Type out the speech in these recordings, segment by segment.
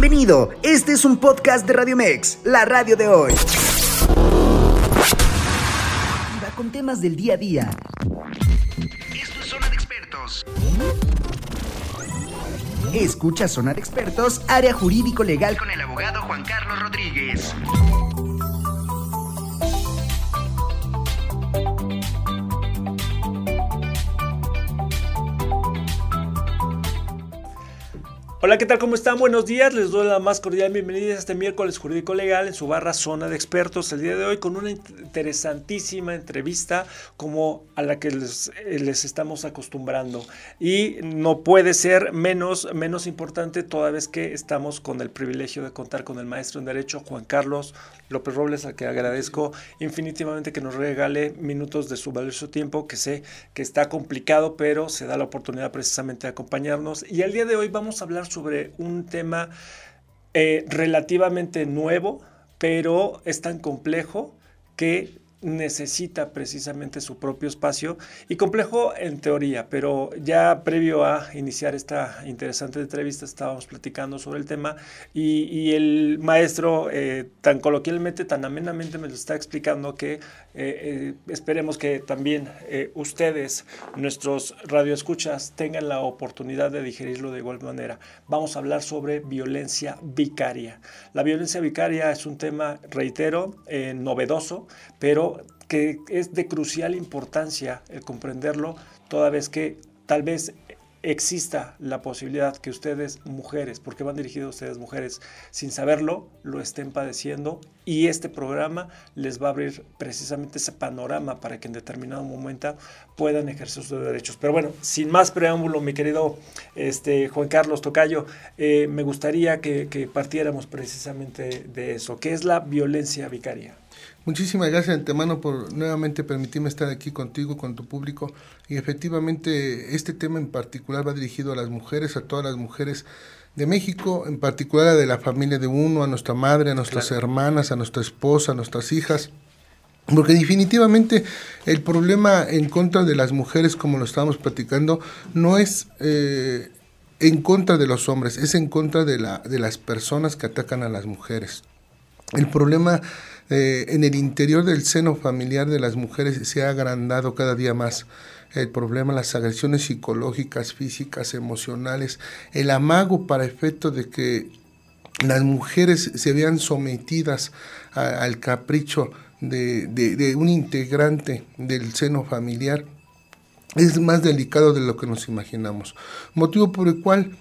Bienvenido, este es un podcast de Radio Mex, la radio de hoy. con temas del día a día. Esto es Zona de Expertos. Escucha Zona de Expertos, área jurídico legal con el abogado Juan Carlos Rodríguez. Hola, ¿qué tal? ¿Cómo están? Buenos días. Les doy la más cordial bienvenida a este miércoles jurídico legal en su barra zona de expertos el día de hoy con una interesantísima entrevista como a la que les, eh, les estamos acostumbrando. Y no puede ser menos, menos importante toda vez que estamos con el privilegio de contar con el maestro en Derecho Juan Carlos López Robles, a que agradezco infinitivamente que nos regale minutos de su valioso tiempo, que sé que está complicado, pero se da la oportunidad precisamente de acompañarnos. Y el día de hoy vamos a hablar sobre un tema eh, relativamente nuevo, pero es tan complejo que necesita precisamente su propio espacio y complejo en teoría, pero ya previo a iniciar esta interesante entrevista estábamos platicando sobre el tema y, el maestro eh, tan coloquialmente, tan amenamente me lo está explicando que eh, eh, esperemos que también ustedes, nuestros radioescuchas, tengan la oportunidad de digerirlo de igual manera. Vamos a hablar sobre violencia vicaria. La violencia vicaria es un tema, reitero, novedoso, pero que es de crucial importancia el comprenderlo, toda vez que tal vez exista la posibilidad que ustedes mujeres, porque van dirigidos ustedes mujeres, sin saberlo, lo estén padeciendo y este programa les va a abrir precisamente ese panorama para que en determinado momento puedan ejercer sus derechos. Pero bueno, sin más preámbulo, mi querido este, Juan Carlos Tocayo, eh, me gustaría que, que partiéramos precisamente de eso, que es la violencia vicaria. Muchísimas gracias de antemano por nuevamente permitirme estar aquí contigo, con tu público. Y efectivamente este tema en particular va dirigido a las mujeres, a todas las mujeres de México, en particular a de la familia de uno, a nuestra madre, a nuestras hermanas, a nuestra esposa, a nuestras hijas. Porque definitivamente el problema en contra de las mujeres, como lo estábamos platicando, no es eh, en contra de los hombres, es en contra de, la, de las personas que atacan a las mujeres. El problema eh, en el interior del seno familiar de las mujeres se ha agrandado cada día más el problema, las agresiones psicológicas, físicas, emocionales, el amago para efecto de que las mujeres se vean sometidas al capricho de, un integrante del seno familiar es más delicado de lo que nos imaginamos. Motivo por el cual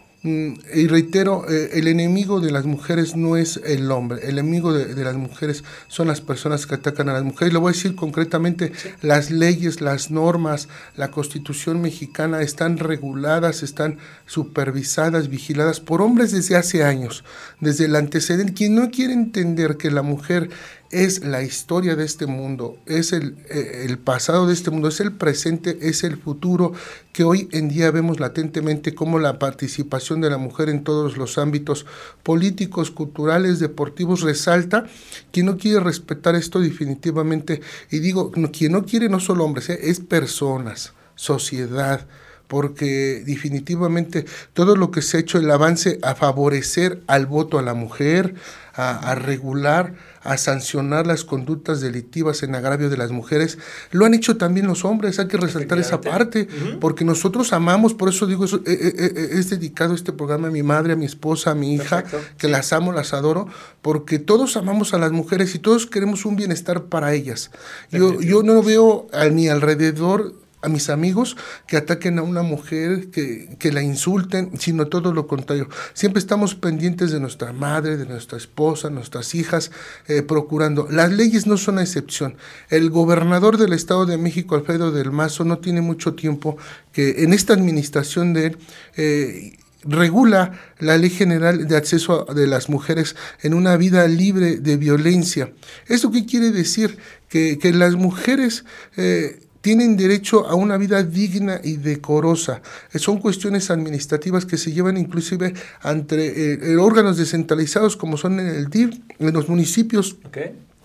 y reitero, eh, el enemigo de las mujeres no es el hombre, el enemigo de, las mujeres son las personas que atacan a las mujeres. Lo voy a decir concretamente, las leyes, las normas, la constitución mexicana están reguladas, están supervisadas, vigiladas por hombres desde hace años, desde el antecedente. Quien no quiere entender que la mujer es la historia de este mundo, es el, eh, el, pasado de este mundo, es el presente, es el futuro, que hoy en día vemos latentemente como la participación de la mujer en todos los ámbitos políticos, culturales, deportivos resalta. Quien no quiere respetar esto definitivamente, y digo, quien no quiere no solo hombres, eh, es personas, sociedad, porque definitivamente todo lo que se ha hecho, el avance a favorecer al voto a la mujer, a, regular, a sancionar las conductas delictivas en agravio de las mujeres, lo han hecho también los hombres, hay que resaltar esa parte, porque nosotros amamos, por eso digo, eso, eh, eh, eh, es dedicado este programa a mi madre, a mi esposa, a mi hija, que las amo, las adoro, porque todos amamos a las mujeres y todos queremos un bienestar para ellas. Yo, yo no veo a mi alrededor a mis amigos que ataquen a una mujer, que, que, la insulten, sino todo lo contrario. Siempre estamos pendientes de nuestra madre, de nuestra esposa, nuestras hijas, eh, procurando. Las leyes no son excepción. El gobernador del Estado de México, Alfredo del Mazo, no tiene mucho tiempo que en esta administración de él... Eh, regula la ley general de acceso de las mujeres en una vida libre de violencia. ¿Eso qué quiere decir? Que, que las mujeres eh, tienen derecho a una vida digna y decorosa. Eh, son cuestiones administrativas que se llevan inclusive ante eh, órganos descentralizados como son en el DIF, en los municipios.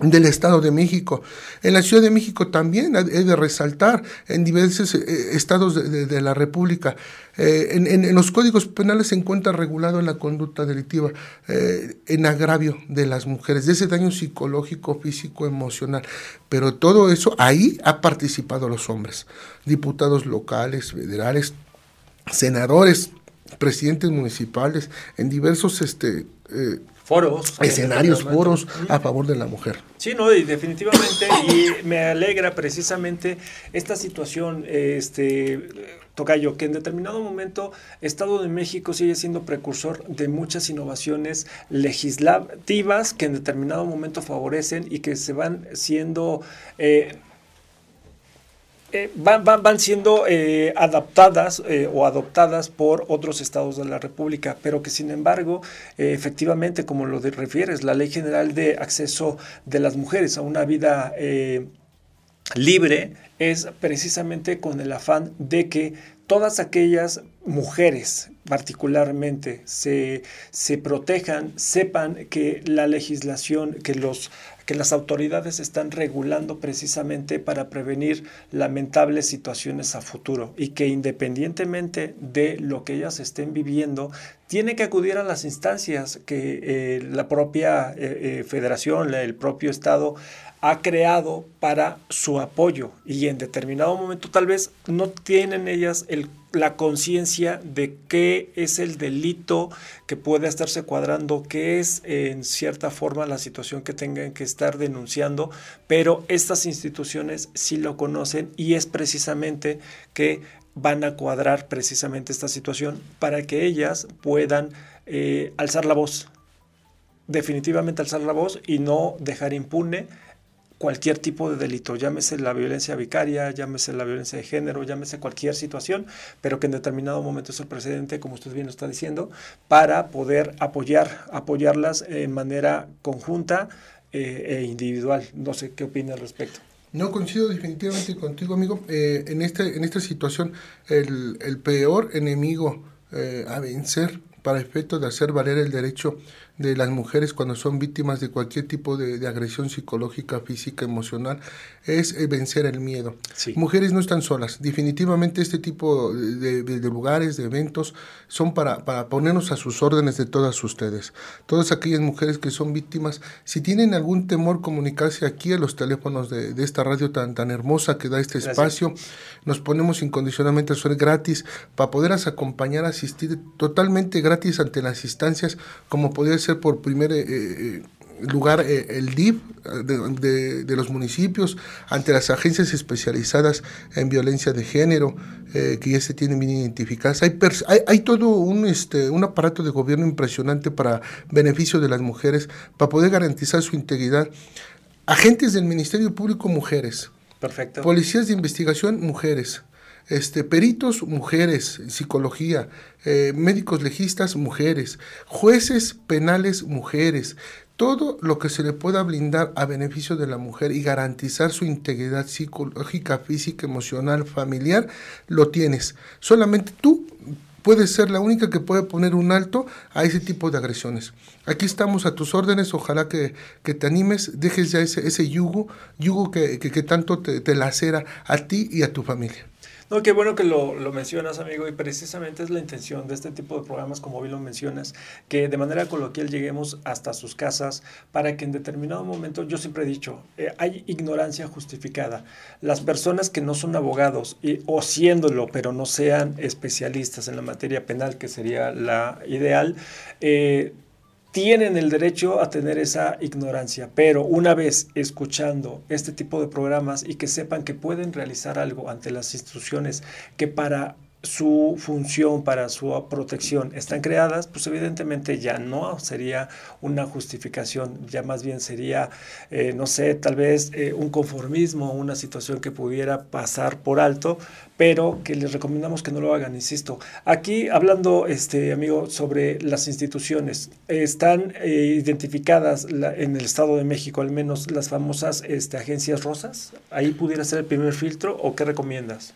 Del Estado de México. En la Ciudad de México también he de resaltar en diversos eh, estados de, la República. Eh, en, los códigos penales se encuentra regulado la conducta delictiva eh, en agravio de las mujeres, de ese daño psicológico, físico, emocional. Pero todo eso, ahí ha participado los hombres, diputados locales, federales, senadores, presidentes municipales, en diversos este, foros. Escenarios, foros a favor de la mujer. Sí, no, y definitivamente, y me alegra precisamente esta situación, este, Tocayo, que en determinado momento Estado de México sigue siendo precursor de muchas innovaciones legislativas que en determinado momento favorecen y que se van siendo... Eh, eh, van, van, siendo eh, adaptadas eh, o adoptadas por otros estados de la República, pero que sin embargo, efectivamente, como lo refieres, la Ley General de Acceso de las Mujeres a una vida libre es precisamente con el afán de que todas aquellas mujeres particularmente se, se protejan, sepan que la legislación, que los que las autoridades están regulando precisamente para prevenir lamentables situaciones a futuro y que independientemente de lo que ellas estén viviendo, tiene que acudir a las instancias que eh, la propia eh, eh, federación, el propio Estado ha creado para su apoyo. Y en determinado momento tal vez no tienen ellas el la conciencia de qué es el delito que puede estarse cuadrando, qué es en cierta forma la situación que tengan que estar denunciando, pero estas instituciones sí lo conocen y es precisamente que van a cuadrar precisamente esta situación para que ellas puedan eh, alzar la voz, definitivamente alzar la voz y no dejar impune cualquier tipo de delito, llámese la violencia vicaria, llámese la violencia de género, llámese cualquier situación, pero que en determinado momento es el precedente, como usted bien lo está diciendo, para poder apoyar, apoyarlas en manera conjunta eh, e individual. No sé qué opina al respecto. No coincido definitivamente contigo, amigo. Eh, en, este, en esta situación, el, el peor enemigo eh, a vencer para efecto de hacer valer el derecho de las mujeres cuando son víctimas de cualquier tipo de, agresión psicológica, física, emocional, es eh, vencer el miedo. Mujeres no están solas. Definitivamente este tipo de, lugares, de eventos, son para, para, ponernos a sus órdenes de todas ustedes. Todas aquellas mujeres que son víctimas, si tienen algún temor, comunicarse aquí a los teléfonos de, esta radio tan, tan hermosa que da este espacio. Nos ponemos incondicionalmente a ser gratis para poderlas acompañar, asistir totalmente gratis ante las instancias como podría ser por primer eh, eh, lugar eh, el DIF de, los municipios ante las agencias especializadas en violencia de género que ya se tienen bien identificadas. Hay, hay, todo un, este, un aparato de gobierno impresionante para beneficio de las mujeres, para poder garantizar su integridad. Agentes del Ministerio Público, mujeres. Perfecto. Policías de investigación, mujeres este, peritos, mujeres, psicología, eh, médicos legistas, mujeres, jueces penales, mujeres, todo lo que se le pueda blindar a beneficio de la mujer y garantizar su integridad psicológica, física, emocional, familiar, lo tienes. Solamente tú puedes ser la única que puede poner un alto a ese tipo de agresiones. Aquí estamos a tus órdenes, ojalá que, te animes, dejes ya ese, ese yugo, yugo que, tanto te, te lacera a ti y a tu familia. No, qué bueno que lo, lo, mencionas, amigo, y precisamente es la intención de este tipo de programas, como bien lo mencionas, que de manera coloquial lleguemos hasta sus casas para que en determinado momento, yo siempre he dicho, eh, hay ignorancia justificada. Las personas que no son abogados, y, o siéndolo, pero no sean especialistas en la materia penal, que sería la ideal, eh, tienen el derecho a tener esa ignorancia, pero una vez escuchando este tipo de programas y que sepan que pueden realizar algo ante las instituciones que para su función para su protección están creadas, pues evidentemente ya no sería una justificación, ya más bien sería, eh, no sé, tal vez eh, un conformismo, una situación que pudiera pasar por alto, pero que les recomendamos que no lo hagan, insisto. Aquí hablando, este amigo, sobre las instituciones, están eh, identificadas en el Estado de México, al menos las famosas este, agencias rosas, ahí pudiera ser el primer filtro, ¿o qué recomiendas?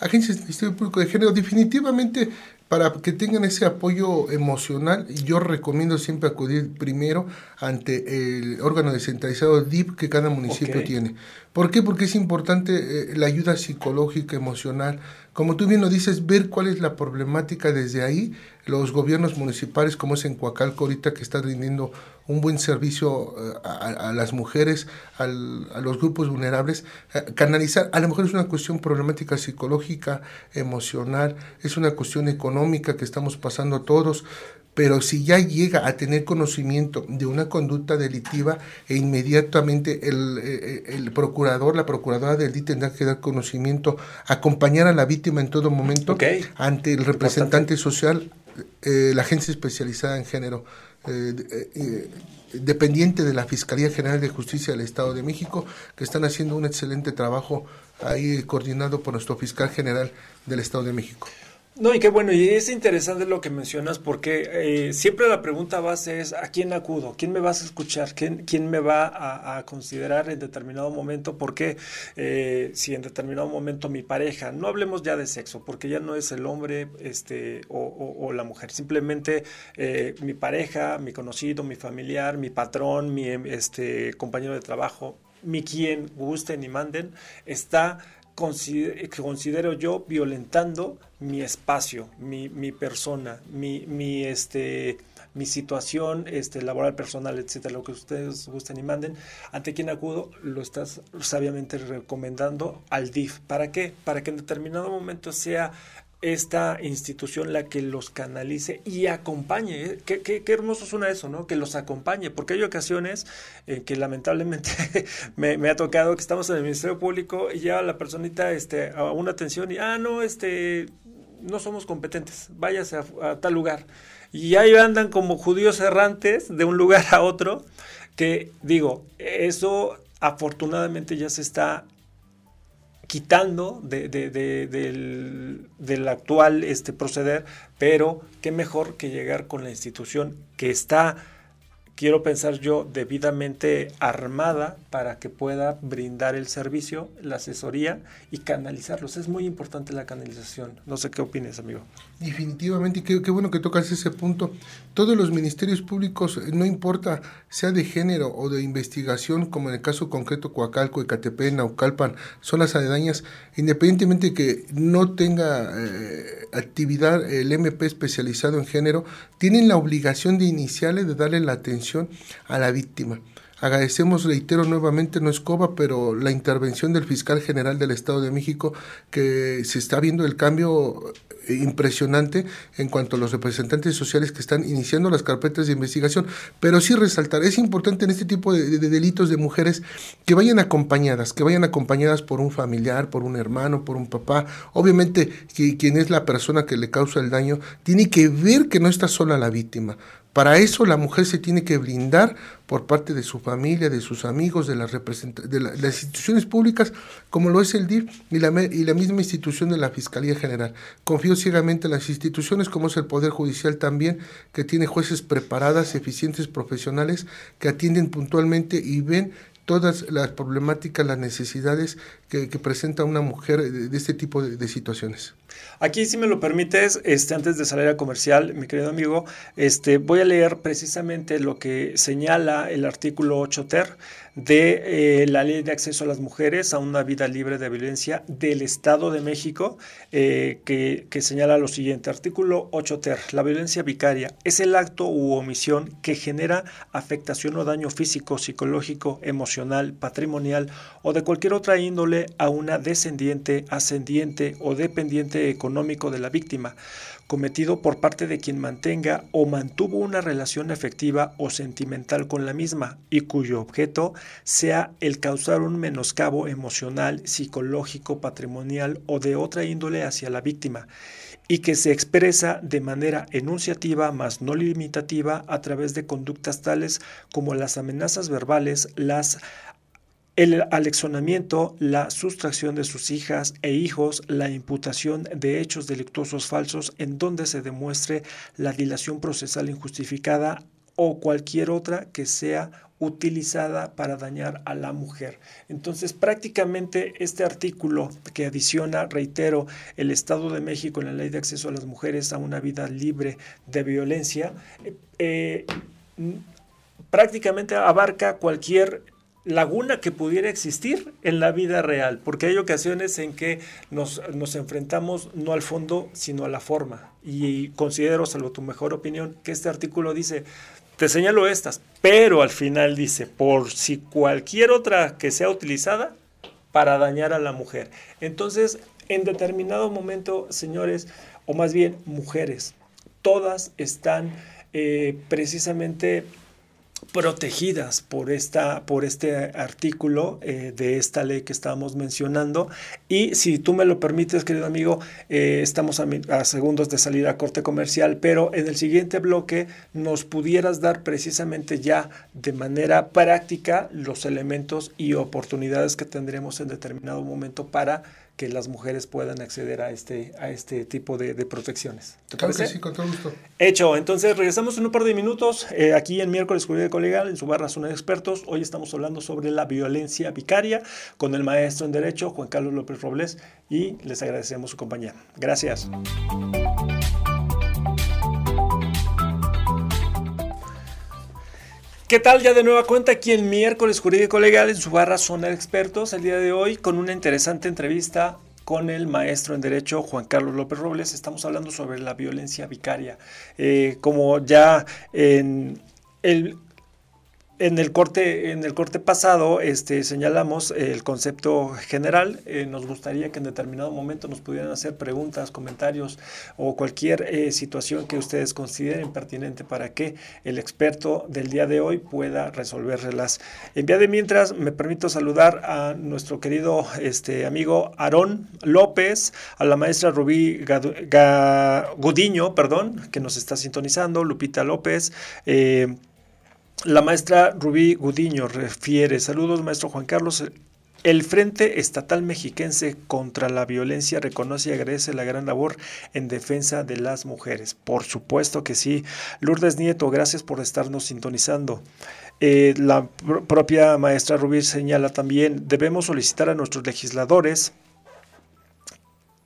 Agencias del Ministerio Público de Género, definitivamente para que tengan ese apoyo emocional, yo recomiendo siempre acudir primero ante el órgano descentralizado DIP que cada municipio tiene. ¿Por qué? Porque es importante eh, la ayuda psicológica, emocional. Como tú bien lo dices, ver cuál es la problemática desde ahí. Los gobiernos municipales, como es en Coacalco ahorita, que está rindiendo un buen servicio eh, a, las mujeres, a los grupos vulnerables, eh, canalizar, a lo mejor es una cuestión problemática psicológica, emocional, es una cuestión económica que estamos pasando todos, pero si ya llega a tener conocimiento de una conducta delictiva e inmediatamente el, eh, procurador, la procuradora del DIT tendrá que dar conocimiento, acompañar a la víctima en todo momento ante el representante social, la agencia especializada en género eh, eh, dependiente de la Fiscalía General de Justicia del Estado de México, que están haciendo un excelente trabajo ahí coordinado por nuestro fiscal general del Estado de México. No, y qué bueno, y es interesante lo que mencionas porque eh, siempre la pregunta base es ¿a quién acudo? ¿Quién me vas a escuchar? ¿Quién, quién me va a, considerar en determinado momento? Porque eh, si en determinado momento mi pareja, no hablemos ya de sexo, porque ya no es el hombre este, o, la mujer, simplemente eh, mi pareja, mi conocido, mi familiar, mi patrón, mi este, compañero de trabajo, mi quien gusten y manden, está considero yo violentando mi espacio, mi, mi persona, mi, mi, este, mi situación este, laboral, personal, etcétera, lo que ustedes gusten y manden, ante quien acudo, lo estás sabiamente recomendando al DIF. ¿Para qué? Para que en determinado momento sea esta institución la que los canalice y acompañe. ¿eh? Qué, qué, qué, hermoso suena eso, ¿no? Que los acompañe, porque hay ocasiones que lamentablemente me, ha tocado que estamos en el Ministerio Público y ya la personita este, a una atención y, ah, no, este, no somos competentes, váyase a, tal lugar. Y ahí andan como judíos errantes de un lugar a otro, que digo, eso afortunadamente ya se está quitando de, del, del, actual este proceder, pero qué mejor que llegar con la institución que está quiero pensar yo, debidamente armada para que pueda brindar el servicio, la asesoría y canalizarlos. Es muy importante la canalización. No sé qué opines, amigo. Definitivamente, y qué, bueno que tocas ese punto. Todos los ministerios públicos, no importa sea de género o de investigación, como en el caso concreto Coacalco, Ecatepec, Naucalpan, son las aledañas, independientemente que no tenga eh, actividad el MP especializado en género, tienen la obligación de iniciarle, de darle la atención a la víctima. Agradecemos, reitero nuevamente, no es COBA, pero la intervención del fiscal general del Estado de México, que se está viendo el cambio eh, impresionante en cuanto a los representantes sociales que están iniciando las carpetas de investigación, pero sí resaltar, es importante en este tipo de, delitos de mujeres que vayan acompañadas, que vayan acompañadas por un familiar, por un hermano, por un papá, obviamente que quien es la persona que le causa el daño, tiene que ver que no está sola la víctima, para eso la mujer se tiene que blindar por parte de su familia, de sus amigos, de las, de las instituciones públicas, como lo es el DIF y la, y la misma institución de la Fiscalía General. Confío ciegamente en las instituciones, como es el Poder Judicial también, que tiene jueces preparadas, eficientes, profesionales, que atienden puntualmente y ven todas las problemáticas, las necesidades que, presenta una mujer de, este tipo de, situaciones. Aquí, si me lo permites, este, antes de salir a comercial, mi querido amigo, este, voy a leer precisamente lo que señala el artículo 8 ter de eh, la Ley de Acceso a las Mujeres a una vida libre de violencia del Estado de México, eh, que, que, señala lo siguiente. Artículo 8 ter. La violencia vicaria es el acto u omisión que genera afectación o daño físico, psicológico, emocional, patrimonial o de cualquier otra índole a una descendiente, ascendiente o dependiente económico de la víctima cometido por parte de quien mantenga o mantuvo una relación efectiva o sentimental con la misma y cuyo objeto sea el causar un menoscabo emocional, psicológico, patrimonial o de otra índole hacia la víctima y que se expresa de manera enunciativa más no limitativa a través de conductas tales como las amenazas verbales, las el alexonamiento, la sustracción de sus hijas e hijos, la imputación de hechos delictuosos falsos en donde se demuestre la dilación procesal injustificada o cualquier otra que sea utilizada para dañar a la mujer. Entonces, prácticamente este artículo que adiciona, reitero, el Estado de México en la ley de acceso a las mujeres a una vida libre de violencia, eh, prácticamente abarca cualquier laguna que pudiera existir en la vida real, porque hay ocasiones en que nos, nos, enfrentamos no al fondo, sino a la forma. Y considero, salvo tu mejor opinión, que este artículo dice, te señalo estas, pero al final dice, por si cualquier otra que sea utilizada para dañar a la mujer. Entonces, en determinado momento, señores, o más bien mujeres, todas están eh, precisamente protegidas por, esta, por este artículo eh, de esta ley que estábamos mencionando. Y si tú me lo permites, querido amigo, eh, estamos a, segundos de salir a corte comercial, pero en el siguiente bloque nos pudieras dar precisamente ya de manera práctica los elementos y oportunidades que tendremos en determinado momento para que las mujeres puedan acceder a este, a este tipo de, protecciones. ¿Te claro sí, con todo gusto. Hecho, entonces regresamos en un par de minutos eh, aquí en Miércoles Jurídico Legal, en su barra Zona de Expertos. Hoy estamos hablando sobre la violencia vicaria con el maestro en Derecho, Juan Carlos López Robles, y les agradecemos su compañía. Gracias. ¿Qué tal? Ya de nueva cuenta aquí en miércoles jurídico legal en su barra zona de expertos el día de hoy con una interesante entrevista con el maestro en Derecho Juan Carlos López Robles. Estamos hablando sobre la violencia vicaria. Eh, como ya en el en el corte, en el corte pasado este, señalamos el concepto general. Eh, nos gustaría que en determinado momento nos pudieran hacer preguntas, comentarios o cualquier eh, situación que ustedes consideren pertinente para que el experto del día de hoy pueda resolverlas. En vía de mientras, me permito saludar a nuestro querido este, amigo Aarón López, a la maestra Rubí Gudiño, perdón, que nos está sintonizando, Lupita López. Eh, la maestra Rubí Gudiño refiere, saludos maestro Juan Carlos, el Frente Estatal Mexiquense contra la Violencia reconoce y agradece la gran labor en defensa de las mujeres. Por supuesto que sí. Lourdes Nieto, gracias por estarnos sintonizando. Eh, la propia maestra Rubí señala también, debemos solicitar a nuestros legisladores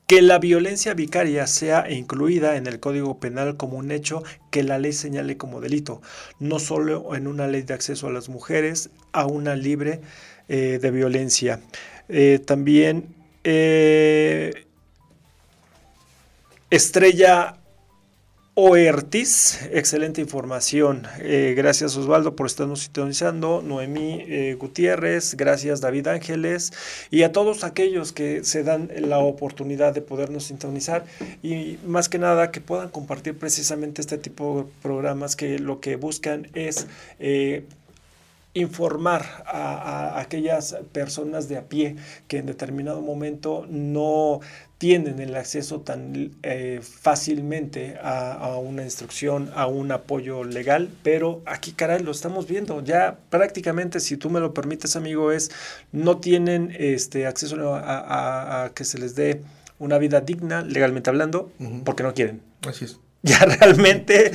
que la violencia vicaria sea incluida en el Código Penal como un hecho que la ley señale como delito, no solo en una ley de acceso a las mujeres, a una libre eh, de violencia. Eh, también eh, Estrella Oertis, excelente información. Eh, gracias Osvaldo por estarnos sintonizando. Noemí eh, Gutiérrez, gracias David Ángeles y a todos aquellos que se dan la oportunidad de podernos sintonizar y más que nada que puedan compartir precisamente este tipo de programas que lo que buscan es eh, informar a, aquellas personas de a pie que en determinado momento no tienen el acceso tan eh, fácilmente a, una instrucción, a un apoyo legal, pero aquí, caray, lo estamos viendo. Ya prácticamente, si tú me lo permites, amigo, es no tienen este acceso a, que se les dé una vida digna, legalmente hablando, porque no quieren. Así es. Ya realmente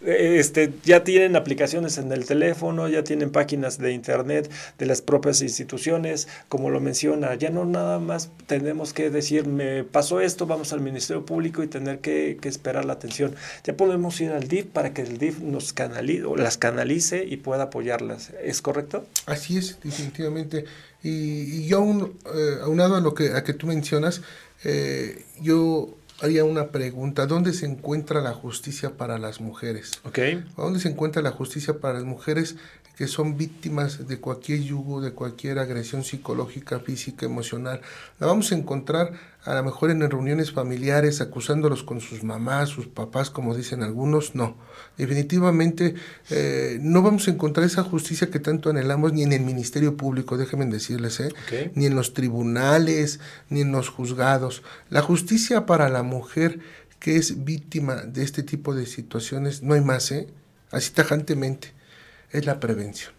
eh, este, ya tienen aplicaciones en el teléfono, ya tienen páginas de internet de las propias instituciones, como lo menciona, ya no nada más tenemos que decir, me pasó esto, vamos al Ministerio Público y tener que, esperar la atención. Ya podemos ir al DIF para que el DIF nos canalice, las canalice y pueda apoyarlas. ¿Es correcto? Así es, definitivamente. Y, yo, aún, eh, aunado a lo que, a que tú mencionas, eh, yo haría una pregunta. ¿Dónde se encuentra la justicia para las mujeres? Okay. ¿Dónde se encuentra la justicia para las mujeres que son víctimas de cualquier yugo, de cualquier agresión psicológica, física, emocional? La vamos a encontrar a lo mejor en reuniones familiares, acusándolos con sus mamás, sus papás, como dicen algunos. No, definitivamente eh, no vamos a encontrar esa justicia que tanto anhelamos ni en el Ministerio Público, déjenme decirles, ¿eh? ni en los tribunales, ni en los juzgados. La justicia para la mujer que es víctima de este tipo de situaciones, no hay más, ¿eh? así tajantemente, es la prevención.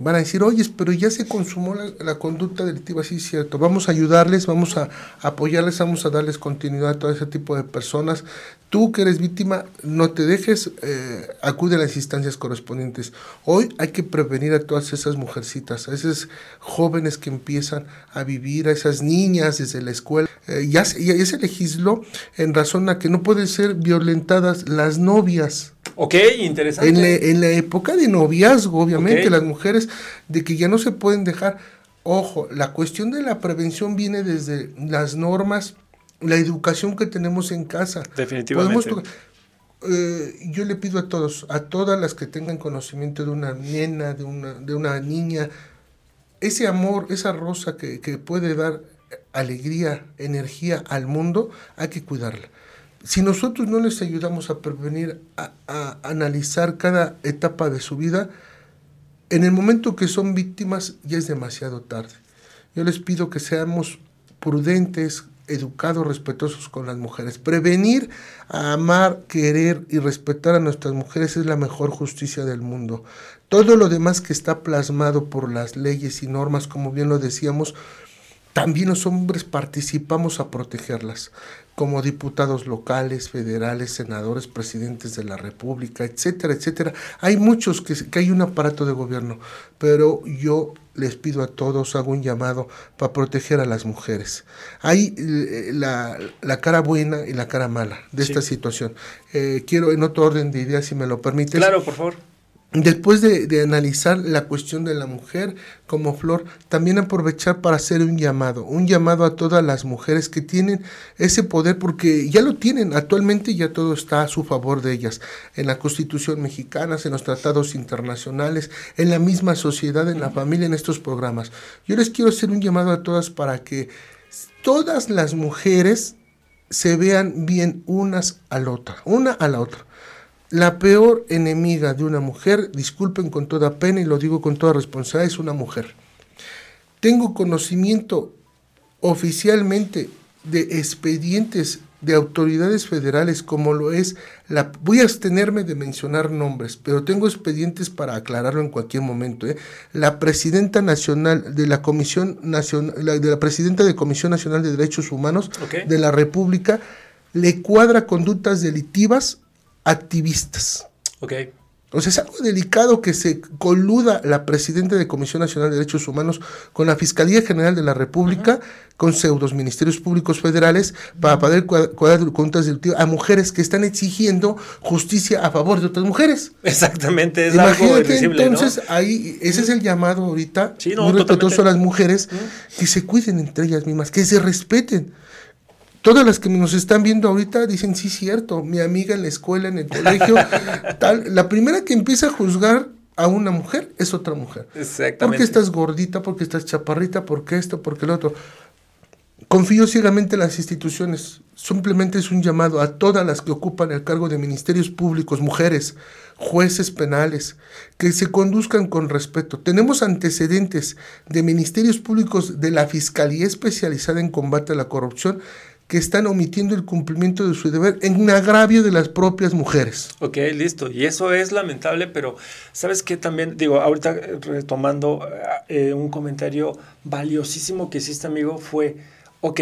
Van a decir, oye, pero ya se consumó la, conducta delictiva, sí es cierto. Vamos a ayudarles, vamos a apoyarles, vamos a darles continuidad a todo ese tipo de personas. Tú que eres víctima, no te dejes, eh, acude a las instancias correspondientes. Hoy hay que prevenir a todas esas mujercitas, a esos jóvenes que empiezan a vivir, a esas niñas desde la escuela. Eh, ya, ya se legisló en razón a que no pueden ser violentadas las novias Ok, interesante. En la, época de noviazgo, obviamente, las mujeres, de que ya no se pueden dejar. Ojo, la cuestión de la prevención viene desde las normas, la educación que tenemos en casa. Definitivamente. Eh, yo le pido a todos, a todas las que tengan conocimiento de una nena, de una, de una niña, ese amor, esa rosa que, que puede dar alegría, energía al mundo, hay que cuidarla si nosotros no les ayudamos a prevenir, a, analizar cada etapa de su vida, en el momento que son víctimas ya es demasiado tarde. Yo les pido que seamos prudentes, educados, respetuosos con las mujeres. Prevenir, amar, querer y respetar a nuestras mujeres es la mejor justicia del mundo. Todo lo demás que está plasmado por las leyes y normas, como bien lo decíamos, también los hombres participamos a protegerlas como diputados locales, federales, senadores, presidentes de la República, etcétera, etcétera. Hay muchos que, que, hay un aparato de gobierno, pero yo les pido a todos, hago un llamado para proteger a las mujeres. Hay eh, la, la cara buena y la cara mala de esta situación. Eh, quiero en otro orden de ideas, si me lo permites. Claro, por favor. Después de, analizar la cuestión de la mujer como flor, también aprovechar para hacer un llamado, un llamado a todas las mujeres que tienen ese poder, porque ya lo tienen, actualmente ya todo está a su favor de ellas, en la Constitución mexicana, en los tratados internacionales, en la misma sociedad, en la familia, en estos programas. Yo les quiero hacer un llamado a todas para que todas las mujeres se vean bien unas a la otra, una a la otra la peor enemiga de una mujer, disculpen con toda pena y lo digo con toda responsabilidad, es una mujer. Tengo conocimiento oficialmente de expedientes de autoridades federales como lo es la voy a abstenerme de mencionar nombres, pero tengo expedientes para aclararlo en cualquier momento. ¿eh? La presidenta nacional de la Comisión Nacional, de la presidenta de Comisión Nacional de Derechos Humanos de la República le cuadra conductas delictivas activistas. Ok. O sea, es algo delicado que se coluda la presidenta de Comisión Nacional de Derechos Humanos con la Fiscalía General de la República, con pseudos ministerios públicos federales, para poder cuadrar contas delictivas a mujeres que están exigiendo justicia a favor de otras mujeres. Exactamente, es Imagínate, algo entonces, ahí, ese es el llamado ahorita, sí, no, muy respetuoso a las mujeres, que se cuiden entre ellas mismas, que se respeten todas las que nos están viendo ahorita dicen, sí, cierto, mi amiga en la escuela, en el colegio, tal. La primera que empieza a juzgar a una mujer es otra mujer. Exactamente. Porque estás gordita, porque estás chaparrita, porque esto, porque lo otro. Confío ciegamente en las instituciones. Simplemente es un llamado a todas las que ocupan el cargo de ministerios públicos, mujeres, jueces penales, que se conduzcan con respeto. Tenemos antecedentes de ministerios públicos de la Fiscalía especializada en combate a la corrupción que están omitiendo el cumplimiento de su deber en un agravio de las propias mujeres. Ok, listo. Y eso es lamentable, pero ¿sabes qué también? Digo, ahorita retomando eh, un comentario valiosísimo que hiciste, amigo, fue, ok,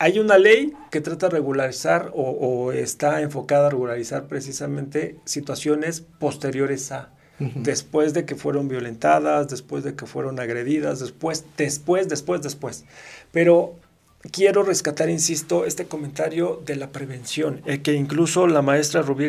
hay una ley que trata de regularizar o, o está enfocada a regularizar precisamente situaciones posteriores a después de que fueron violentadas, después de que fueron agredidas, después, después, después, después. Pero quiero rescatar, insisto, este comentario de la prevención, eh, que incluso la maestra Rubí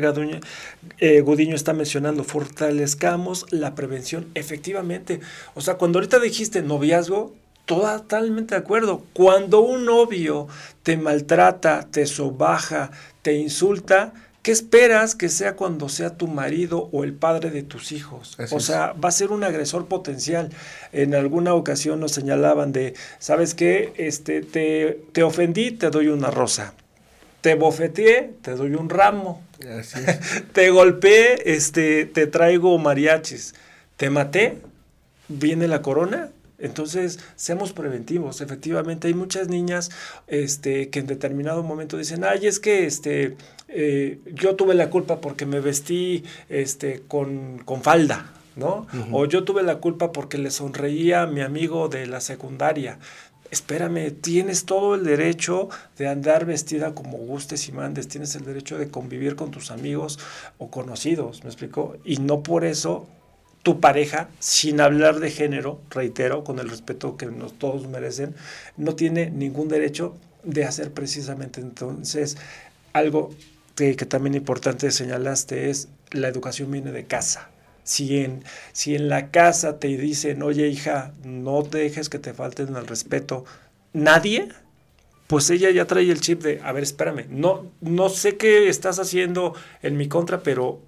eh, Gudiño está mencionando, fortalezcamos la prevención, efectivamente. O sea, cuando ahorita dijiste noviazgo, totalmente de acuerdo. Cuando un novio te maltrata, te sobaja, te insulta, ¿Qué esperas que sea cuando sea tu marido o el padre de tus hijos? o sea, va a ser un agresor potencial. En alguna ocasión nos señalaban de, ¿sabes qué? Este, te, te ofendí, te doy una rosa. Te bofeteé, te doy un ramo. te golpeé, este, te traigo mariachis. Te maté, viene la corona, entonces, seamos preventivos. Efectivamente, hay muchas niñas este, que en determinado momento dicen, ay, es que este, eh, yo tuve la culpa porque me vestí este, con, con falda. ¿no? O yo tuve la culpa porque le sonreía a mi amigo de la secundaria. Espérame, tienes todo el derecho de andar vestida como gustes y mandes, tienes el derecho de convivir con tus amigos o conocidos, ¿me explico? Y no por eso tu pareja, sin hablar de género, reitero, con el respeto que nos todos merecen, no tiene ningún derecho de hacer precisamente. Entonces, algo que, también importante señalaste es la educación viene de casa. Si en, si en la casa te dicen, oye hija, no dejes que te falten el respeto, nadie, pues ella ya trae el chip de, a ver, espérame, no, no sé qué estás haciendo en mi contra, pero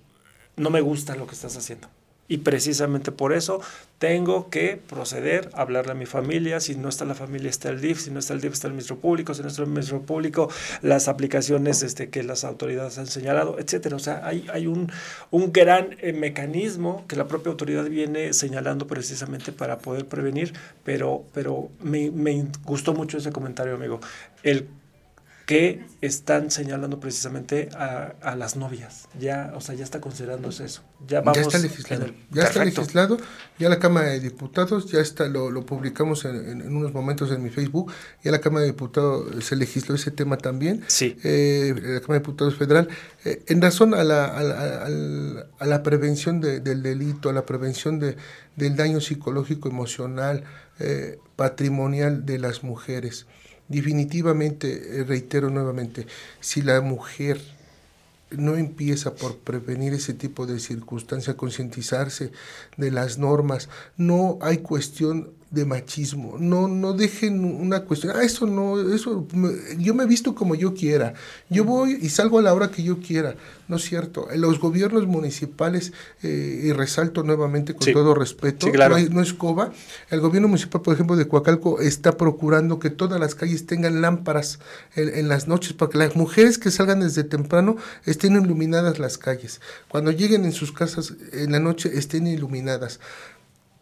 no me gusta lo que estás haciendo. Y precisamente por eso tengo que proceder a hablarle a mi familia. Si no está la familia, está el DIF. Si no está el DIF, está el Ministro Público. Si no está el Ministro Público, las aplicaciones este, que las autoridades han señalado, etcétera. O sea, hay, hay un, un gran eh, mecanismo que la propia autoridad viene señalando precisamente para poder prevenir. Pero, pero me, me gustó mucho ese comentario, amigo. El que están señalando precisamente a, a, las novias. Ya, o sea, ya está considerándose eso. Ya, vamos ya está legislado. El, ya está legislado. Ya la Cámara de Diputados, ya está, lo, lo publicamos en, en, en, unos momentos en mi Facebook. Ya la Cámara de Diputados se legisló ese tema también. Sí. Eh, la Cámara de Diputados Federal. Eh, en razón a la, a la, a la, a la prevención de, del delito, a la prevención de, del daño psicológico, emocional, eh, patrimonial de las mujeres definitivamente, eh, reitero nuevamente, si la mujer no empieza por prevenir ese tipo de circunstancias, concientizarse de las normas, no hay cuestión de machismo. No, no dejen una cuestión, ah, eso no, eso, yo me he visto como yo quiera, yo voy y salgo a la hora que yo quiera, no es cierto. Los gobiernos municipales, eh, y resalto nuevamente con Sí. todo respeto, Sí, claro. no, hay- no es coba, el gobierno municipal, por ejemplo, de Coacalco está procurando que todas las calles tengan lámparas en, en las noches, para que las mujeres que salgan desde temprano estén iluminadas las calles. Cuando lleguen en sus casas en la noche estén iluminadas.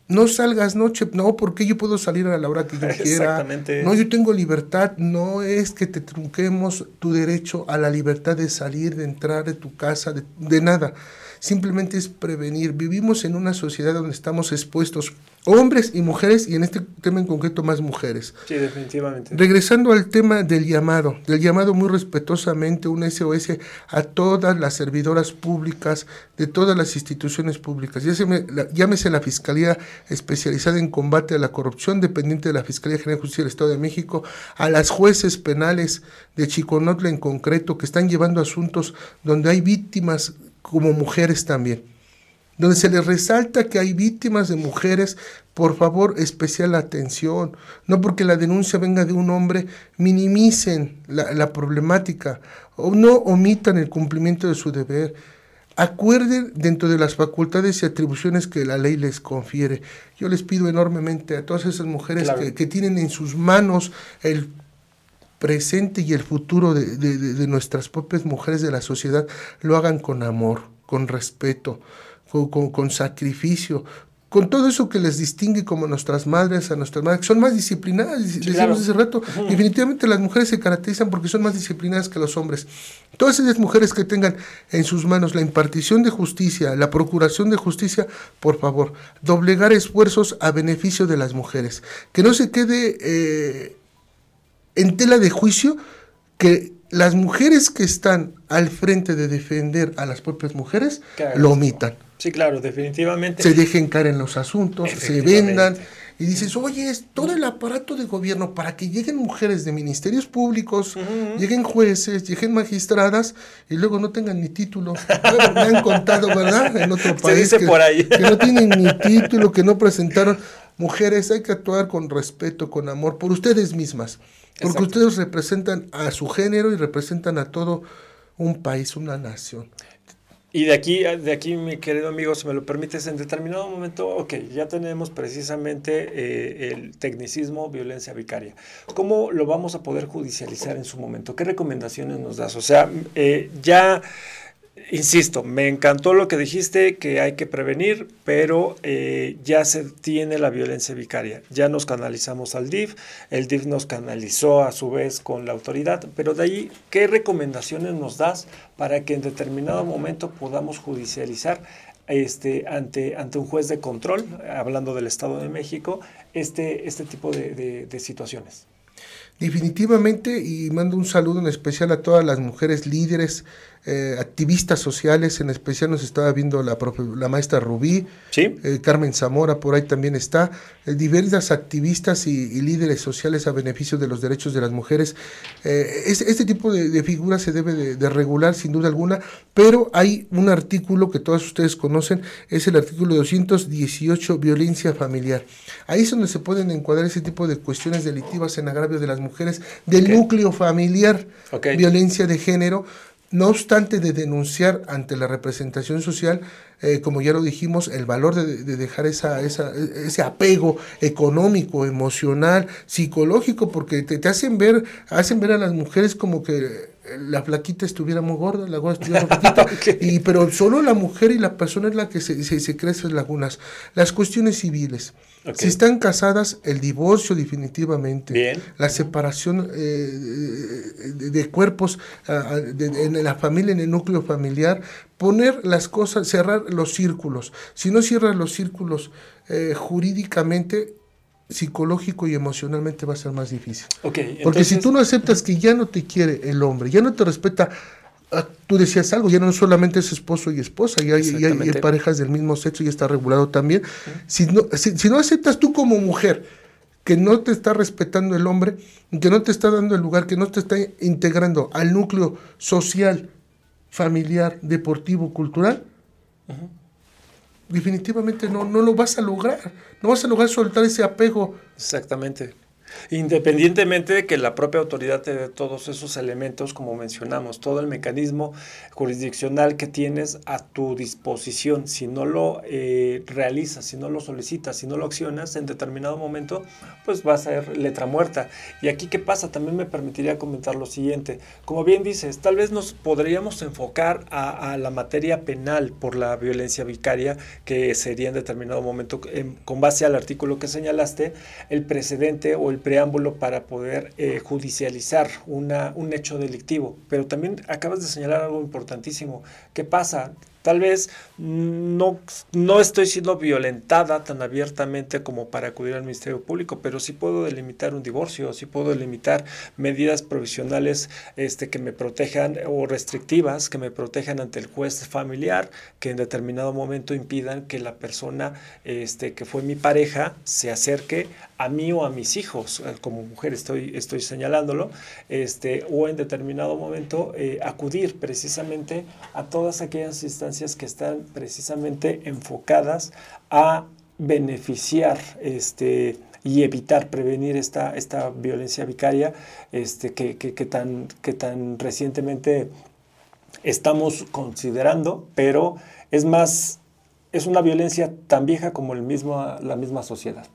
No salgas noche, no, porque yo puedo salir a la hora que yo quiera. Exactamente. No, yo tengo libertad. No es que te trunquemos tu derecho a la libertad de salir, de entrar de tu casa, de, de nada. Simplemente es prevenir. Vivimos en una sociedad donde estamos expuestos, hombres y mujeres, y en este tema en concreto más mujeres. Sí, definitivamente. Regresando al tema del llamado, del llamado muy respetuosamente, un SOS a todas las servidoras públicas de todas las instituciones públicas. Llámese la, llámese la Fiscalía Especializada en Combate a la Corrupción, dependiente de la Fiscalía General de Justicia del Estado de México, a las jueces penales de Chiconotla en concreto, que están llevando asuntos donde hay víctimas como mujeres también donde se les resalta que hay víctimas de mujeres, por favor, especial atención. No porque la denuncia venga de un hombre, minimicen la, la problemática o no omitan el cumplimiento de su deber. Acuerden dentro de las facultades y atribuciones que la ley les confiere. Yo les pido enormemente a todas esas mujeres Claro. que, que tienen en sus manos el presente y el futuro de, de- de- de nuestras propias mujeres de la sociedad lo hagan con amor, con respeto, con, con- con sacrificio, con todo eso que les distingue como nuestras madres, a nuestras madres, que son más disciplinadas, decíamos claro. hace rato, definitivamente las mujeres se caracterizan porque son más disciplinadas que los hombres. Todas esas mujeres que tengan en sus manos la impartición de justicia, la procuración de justicia, por favor, doblegar esfuerzos a beneficio de las mujeres. Que no se quede eh, en tela de juicio que las mujeres que están al frente de defender a las propias mujeres lo omitan. Sí, claro, definitivamente. Se dejen caer en los asuntos, se vendan. Y dices, oye, es todo el aparato de gobierno para que lleguen mujeres de ministerios públicos, lleguen jueces, lleguen magistradas y luego no tengan ni título. Me han contado, ¿verdad? En otro Se país. dice que, por ahí. que no tienen ni título, que no presentaron. Mujeres, hay que actuar con respeto, con amor, por ustedes mismas. Porque Exacto. ustedes representan a su género y representan a todo un país, una nación. Y de aquí, de aquí, mi querido amigo, si me lo permites, en determinado momento, ok, ya tenemos precisamente eh, el tecnicismo, violencia vicaria. ¿Cómo lo vamos a poder judicializar en su momento? ¿Qué recomendaciones nos das? O sea, eh, ya, insisto, me encantó lo que dijiste, que hay que prevenir, pero eh, ya se tiene la violencia vicaria. Ya nos canalizamos al DIF, el DIF nos canalizó a su vez con la autoridad, pero de ahí, ¿qué recomendaciones nos das para que en determinado momento podamos judicializar este, ante, ante un juez de control, hablando del Estado de México, este, este tipo de, de situaciones. Definitivamente, y mando un saludo en especial a todas las mujeres líderes eh, activistas sociales, en especial nos estaba viendo la, la maestra Rubí, eh, Carmen Zamora, por ahí también está, eh, diversas activistas y, líderes sociales a beneficio de los derechos de las mujeres. este tipo de, figuras se debe de, regular sin duda alguna, pero hay un artículo que todos ustedes conocen, es el artículo 218, violencia familiar. Ahí es donde se pueden encuadrar ese tipo de cuestiones delictivas en agravio de las mujeres, del núcleo familiar, violencia de género, no obstante de denunciar ante la representación social, eh, como ya lo dijimos, el valor de, dejar esa, ese apego económico, emocional, psicológico, porque te, hacen ver, hacen ver a las mujeres como que la flaquita estuviera muy gorda, la gorda estuviera flaquita, y, pero solo la mujer y la persona es la que se, se, se crea esas lagunas. Las cuestiones civiles. Si están casadas, el divorcio definitivamente. La separación eh, de, cuerpos en la familia, en el núcleo familiar. Poner las cosas, cerrar los círculos. Si no cierras los círculos eh, jurídicamente, psicológico y emocionalmente va a ser más difícil. Porque si tú no aceptas que ya no te quiere el hombre, ya no te respeta tú decías algo, ya no solamente es esposo y esposa, ya, hay parejas del mismo sexo y está regulado también. Si no, si, no aceptas tú como mujer que no te está respetando el hombre, que no te está dando el lugar, que no te está integrando al núcleo social, familiar, deportivo, cultural, definitivamente no, no lo vas a lograr. No vas a lograr soltar ese apego. Exactamente. Independientemente de que la propia autoridad te dé todos esos elementos, como mencionamos, todo el mecanismo jurisdiccional que tienes a tu disposición, si no lo eh, realizas, si no lo solicitas, si no lo accionas en determinado momento, pues va a ser letra muerta. Y aquí, ¿qué pasa? También me permitiría comentar lo siguiente. Como bien dices, tal vez nos podríamos enfocar a, la materia penal por la violencia vicaria, que sería en determinado momento, con base al artículo que señalaste, el precedente o el preámbulo para poder eh, judicializar una, un hecho delictivo. Pero también acabas de señalar algo importantísimo. ¿Qué pasa? Tal vez no, no estoy siendo violentada tan abiertamente como para acudir al Ministerio Público, pero sí puedo delimitar un divorcio, sí puedo delimitar medidas provisionales este, que me protejan o restrictivas que me protejan ante el juez familiar, que en determinado momento impidan que la persona este, que fue mi pareja se acerque a mí o a mis hijos, eh, como mujer estoy, estoy señalándolo, este, o en determinado momento eh, acudir precisamente a todas aquellas instancias que están precisamente enfocadas a beneficiar este, y evitar, prevenir esta, esta violencia vicaria este, que, que, que, tan, que tan recientemente estamos considerando, pero es más, es una violencia tan vieja como el mismo, la misma sociedad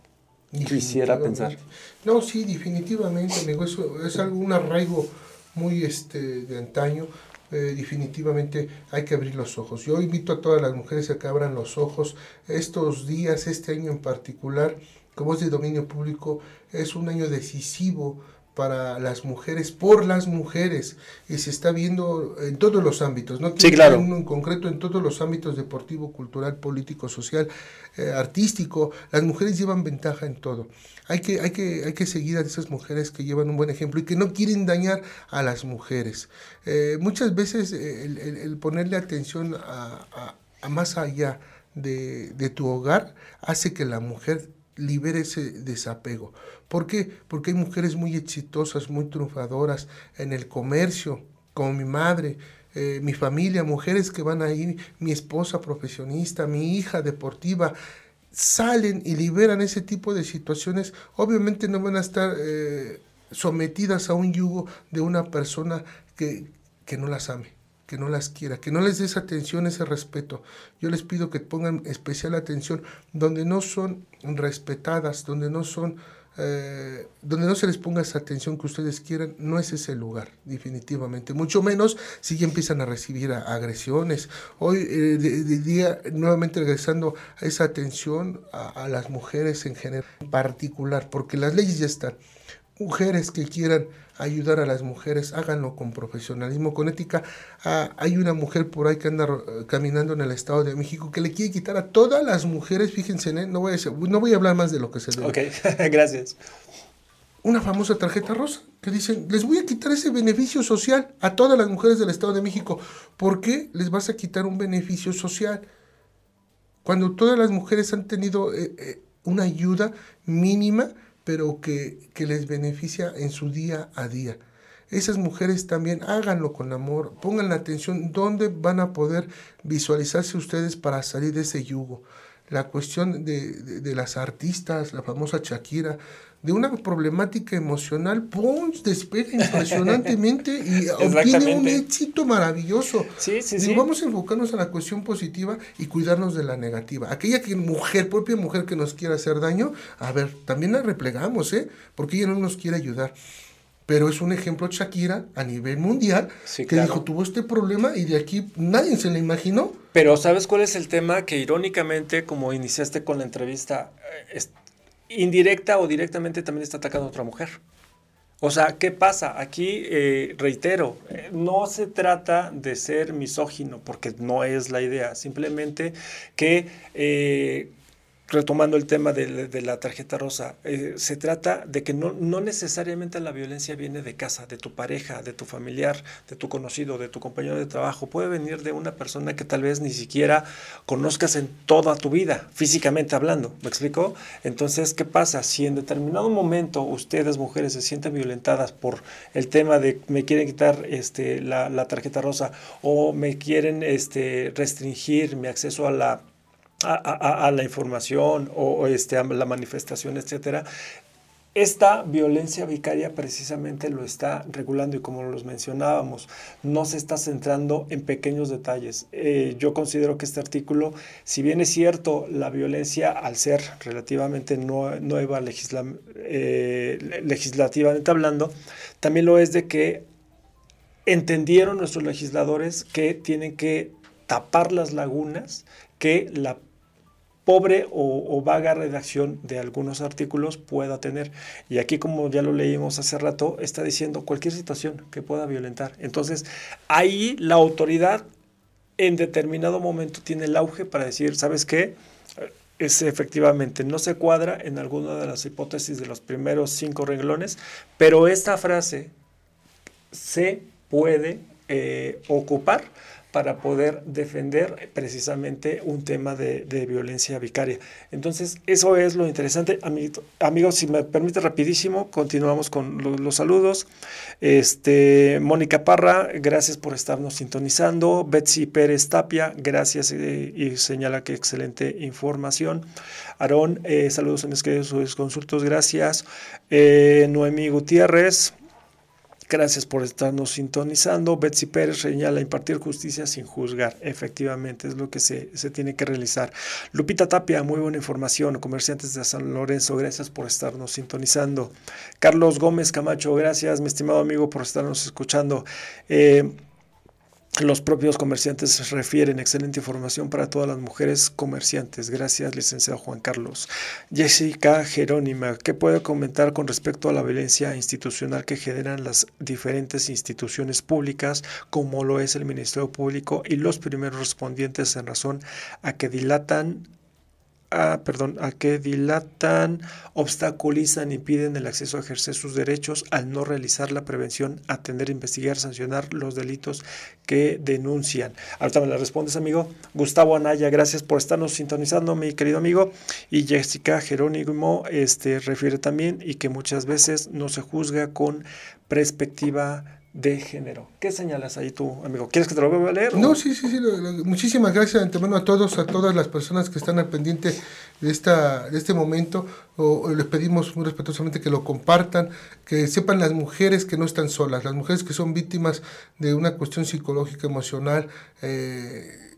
quisiera pensar. No, sí, definitivamente, amigo, eso es algo, un arraigo muy este, de antaño. Eh, definitivamente hay que abrir los ojos. Yo invito a todas las mujeres a que abran los ojos. Estos días, este año en particular, como es de dominio público, es un año decisivo para las mujeres, por las mujeres, y se está viendo en todos los ámbitos, no sí, claro. en concreto en todos los ámbitos deportivo, cultural, político, social, eh, artístico, las mujeres llevan ventaja en todo. Hay que, hay, que, hay que seguir a esas mujeres que llevan un buen ejemplo y que no quieren dañar a las mujeres. Eh, muchas veces eh, el, ponerle atención a, más allá de, de tu hogar hace que la mujer libere ese desapego. ¿Por qué? Porque hay mujeres muy exitosas, muy triunfadoras en el comercio, como mi madre, eh, mi familia, mujeres que van a ir, mi esposa profesionista, mi hija deportiva, salen y liberan ese tipo de situaciones. Obviamente no van a estar eh, sometidas a un yugo de una persona que, que no las ame que no las quiera, que no les des atención, ese respeto. Yo les pido que pongan especial atención donde no son respetadas, donde no son, eh, donde no se les ponga esa atención que ustedes quieran, no es ese lugar, definitivamente. Mucho menos si ya empiezan a recibir agresiones. Hoy, eh, de, día, nuevamente regresando a esa atención a, a las mujeres en general, en particular, porque las leyes ya están. Mujeres que quieran ayudar a las mujeres, háganlo con profesionalismo, con ética. Ah, hay una mujer por ahí que anda eh, caminando en el Estado de México que le quiere quitar a todas las mujeres, fíjense, ¿eh? no, voy a, no voy a hablar más de lo que se debe. Ok, gracias. Una famosa tarjeta rosa que dicen, les voy a quitar ese beneficio social a todas las mujeres del Estado de México. ¿Por qué les vas a quitar un beneficio social? Cuando todas las mujeres han tenido eh, eh, una ayuda mínima, pero que, que les beneficia en su día a día. Esas mujeres también háganlo con amor, pongan la atención dónde van a poder visualizarse ustedes para salir de ese yugo. La cuestión de, de las artistas, la famosa Shakira, de una problemática emocional, ¡pum! despega impresionantemente y obtiene un éxito maravilloso. Sí, sí, sí. Vamos a enfocarnos en la cuestión positiva y cuidarnos de la negativa. Aquella que mujer, propia mujer que nos quiera hacer daño, a ver, también la replegamos, ¿eh? Porque ella no nos quiere ayudar. Pero es un ejemplo Shakira a nivel mundial que dijo, tuvo este problema y de aquí nadie se le imaginó. Pero ¿sabes cuál es el tema? Que irónicamente, como iniciaste con la entrevista, eh, indirecta o directamente también está atacando a otra mujer. O sea, ¿qué pasa? Aquí, eh, reitero, eh, no se trata de ser misógino, porque no es la idea, simplemente que eh, retomando el tema de, la tarjeta rosa, eh, se trata de que no, necesariamente la violencia viene de casa, de tu pareja, de tu familiar, de tu conocido, de tu compañero de trabajo. Puede venir de una persona que tal vez ni siquiera conozcas en toda tu vida, físicamente hablando. ¿Me explico? Entonces, ¿qué pasa? Si en determinado momento ustedes, mujeres, se sienten violentadas por el tema de me quieren quitar este, la, la tarjeta rosa o me quieren este, restringir mi acceso a la a, la información o, este, la manifestación, etcétera, esta violencia vicaria precisamente lo está regulando y como los mencionábamos, no se está centrando en pequeños detalles. Eh, yo considero que este artículo, si bien es cierto, la violencia al ser relativamente nueva eh, legislativamente hablando, también lo es de que entendieron nuestros legisladores que tienen que tapar las lagunas que la pobre o, vaga redacción de algunos artículos pueda tener. Y aquí, como ya lo leímos hace rato, está diciendo cualquier situación que pueda violentar. Entonces, ahí la autoridad en determinado momento tiene el auge para decir, ¿sabes qué? Es efectivamente, no se cuadra en alguna de las hipótesis de los primeros cinco renglones, pero esta frase se puede eh, ocupar para poder defender precisamente un tema de, violencia vicaria. Entonces, eso es lo interesante. Amigos, si me permite rapidísimo, continuamos con los, saludos. Este, Mónica Parra, gracias por estarnos sintonizando. Betsy Pérez Tapia, gracias eh, y señala que excelente información. Aarón, eh, saludos a mis queridos consultos, gracias. Eh, Noemí Gutiérrez, Gracias por estarnos sintonizando. Betsy Pérez señala impartir justicia sin juzgar. Efectivamente, es lo que se, se, tiene que realizar. Lupita Tapia, muy buena información. Comerciantes de San Lorenzo, gracias por estarnos sintonizando. Carlos Gómez Camacho, gracias, mi estimado amigo, por estarnos escuchando. Eh, los propios comerciantes refieren excelente información para todas las mujeres comerciantes. Gracias, licenciado Juan Carlos. Jessica Jerónima, ¿qué puede comentar con respecto a la violencia institucional que generan las diferentes instituciones públicas, como lo es el Ministerio Público y los primeros respondientes en razón a que dilatan a, perdón, a que dilatan, obstaculizan, impiden el acceso a ejercer sus derechos al no realizar la prevención, atender, investigar, sancionar los delitos que denuncian. Ahorita me la respondes, amigo. Gustavo Anaya, gracias por estarnos sintonizando, mi querido amigo. Y Jessica Jerónimo este, refiere también y que muchas veces no se juzga con perspectiva de género. ¿Qué señalas ahí tú, amigo? ¿Quieres que te lo vuelva a leer? No, sí, sí, sí. muchísimas gracias de antemano a todos, a todas las personas que están al pendiente de, esta, de este momento. O, les pedimos muy respetuosamente que lo compartan, que sepan las mujeres que no están solas, las mujeres que son víctimas de una cuestión psicológica, emocional. Eh,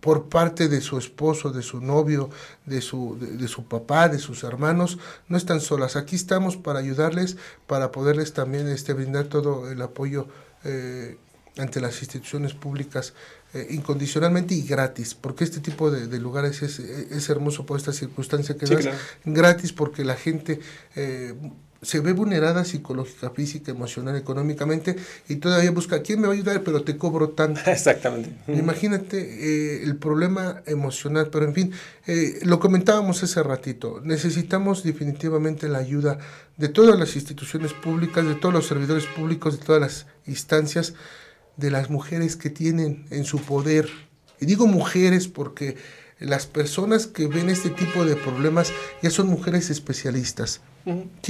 por parte de su esposo, de su novio, de su, de, su papá, de sus hermanos, no están solas. Aquí estamos para ayudarles, para poderles también este, brindar todo el apoyo eh, ante las instituciones públicas eh, incondicionalmente y gratis, porque este tipo de, lugares es, es, hermoso por esta circunstancia que es gratis porque la gente... Eh, se ve vulnerada psicológica, física, emocional, económicamente y todavía busca quién me va a ayudar, pero te cobro tanto. Exactamente. Imagínate eh, el problema emocional, pero en fin, eh, lo comentábamos hace ratito, necesitamos definitivamente la ayuda de todas las instituciones públicas, de todos los servidores públicos, de todas las instancias, de las mujeres que tienen en su poder, y digo mujeres porque las personas que ven este tipo de problemas ya son mujeres especialistas.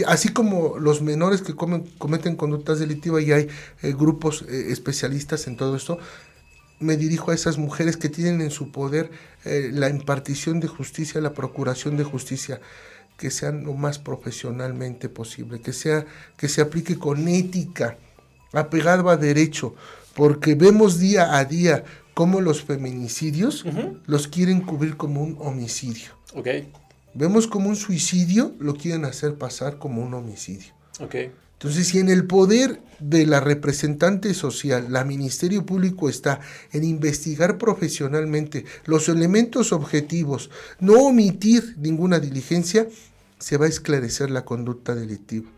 así como los menores que cometen conductas delictivas y hay eh, grupos eh, especialistas en todo esto, me dirijo a esas mujeres que tienen en su poder eh, la impartición de justicia, la procuración de justicia, que sean lo más profesionalmente posible, que, sea, que se aplique con ética, apegado a derecho, porque vemos día a día cómo los feminicidios los quieren cubrir como un homicidio. Vemos como un suicidio lo quieren hacer pasar como un homicidio. Entonces, si en el poder de la representante social, la Ministerio Público está en investigar profesionalmente los elementos objetivos, no omitir ninguna diligencia, se va a esclarecer la conducta delictiva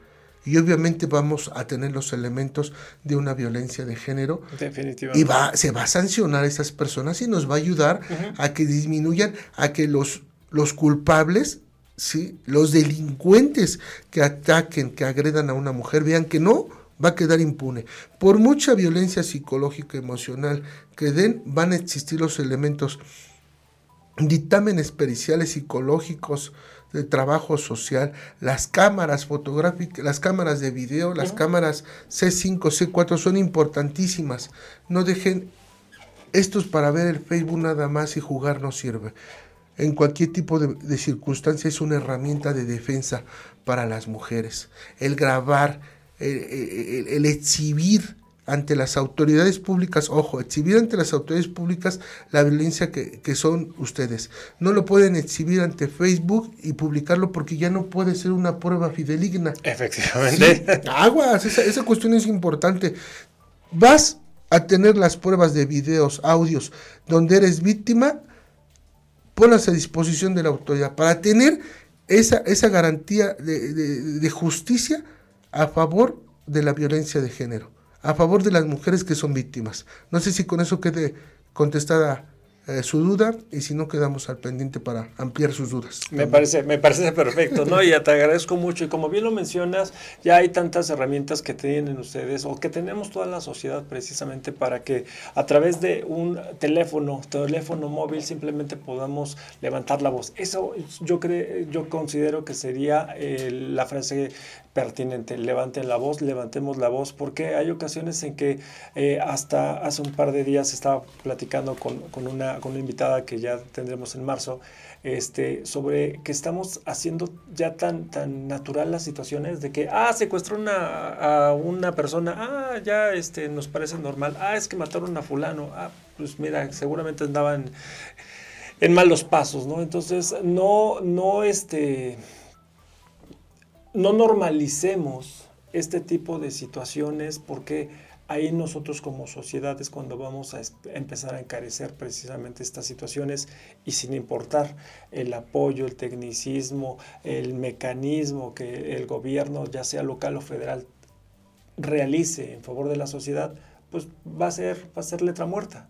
y obviamente vamos a tener los elementos de una violencia de género. Definitivamente. Y va, se va a sancionar a esas personas y nos va a ayudar a que disminuyan, a que los, los culpables, ¿sí? los delincuentes que ataquen, que agredan a una mujer, vean que no va a quedar impune. Por mucha violencia psicológica, emocional que den, van a existir los elementos, dictámenes periciales psicológicos, de trabajo social, las cámaras fotográficas, las cámaras de video, las cámaras C5, C4 son importantísimas. No dejen estos para ver el Facebook nada más y jugar no sirve. En cualquier tipo de, circunstancia es una herramienta de defensa para las mujeres. El grabar, el exhibir ante las autoridades públicas, ojo, exhibir ante las autoridades públicas la violencia que, son ustedes. No lo pueden exhibir ante Facebook y publicarlo porque ya no puede ser una prueba fideligna. Efectivamente. aguas, esa, esa cuestión es importante. Vas a tener las pruebas de videos, audios, donde eres víctima, ponlas a disposición de la autoridad para tener esa, esa garantía de, de justicia a favor de la violencia de género a favor de las mujeres que son víctimas. No sé si con eso quede contestada eh, su duda y si no quedamos al pendiente para ampliar sus dudas. Me parece, me parece perfecto, ¿no? Y te agradezco mucho y como bien lo mencionas, ya hay tantas herramientas que tienen ustedes o que tenemos toda la sociedad precisamente para que a través de un teléfono, teléfono móvil simplemente podamos levantar la voz. Eso yo creo, yo considero que sería eh, la frase pertinente. Levanten la voz, levantemos la voz, porque hay ocasiones en que eh, hasta hace un par de días estaba platicando con, con, una, con una invitada que ya tendremos en marzo, este, sobre que estamos haciendo ya tan, tan natural las situaciones de que, ah, secuestró una, a una persona, ah, ya este, nos parece normal, ah, es que mataron a fulano, ah, pues mira, seguramente andaban en malos pasos, ¿no? Entonces, no, no, este no normalicemos este tipo de situaciones porque ahí nosotros como sociedades cuando vamos a empezar a encarecer precisamente estas situaciones y sin importar el apoyo, el tecnicismo, el mecanismo que el gobierno, ya sea local o federal, realice en favor de la sociedad, pues va a ser, va a ser letra muerta.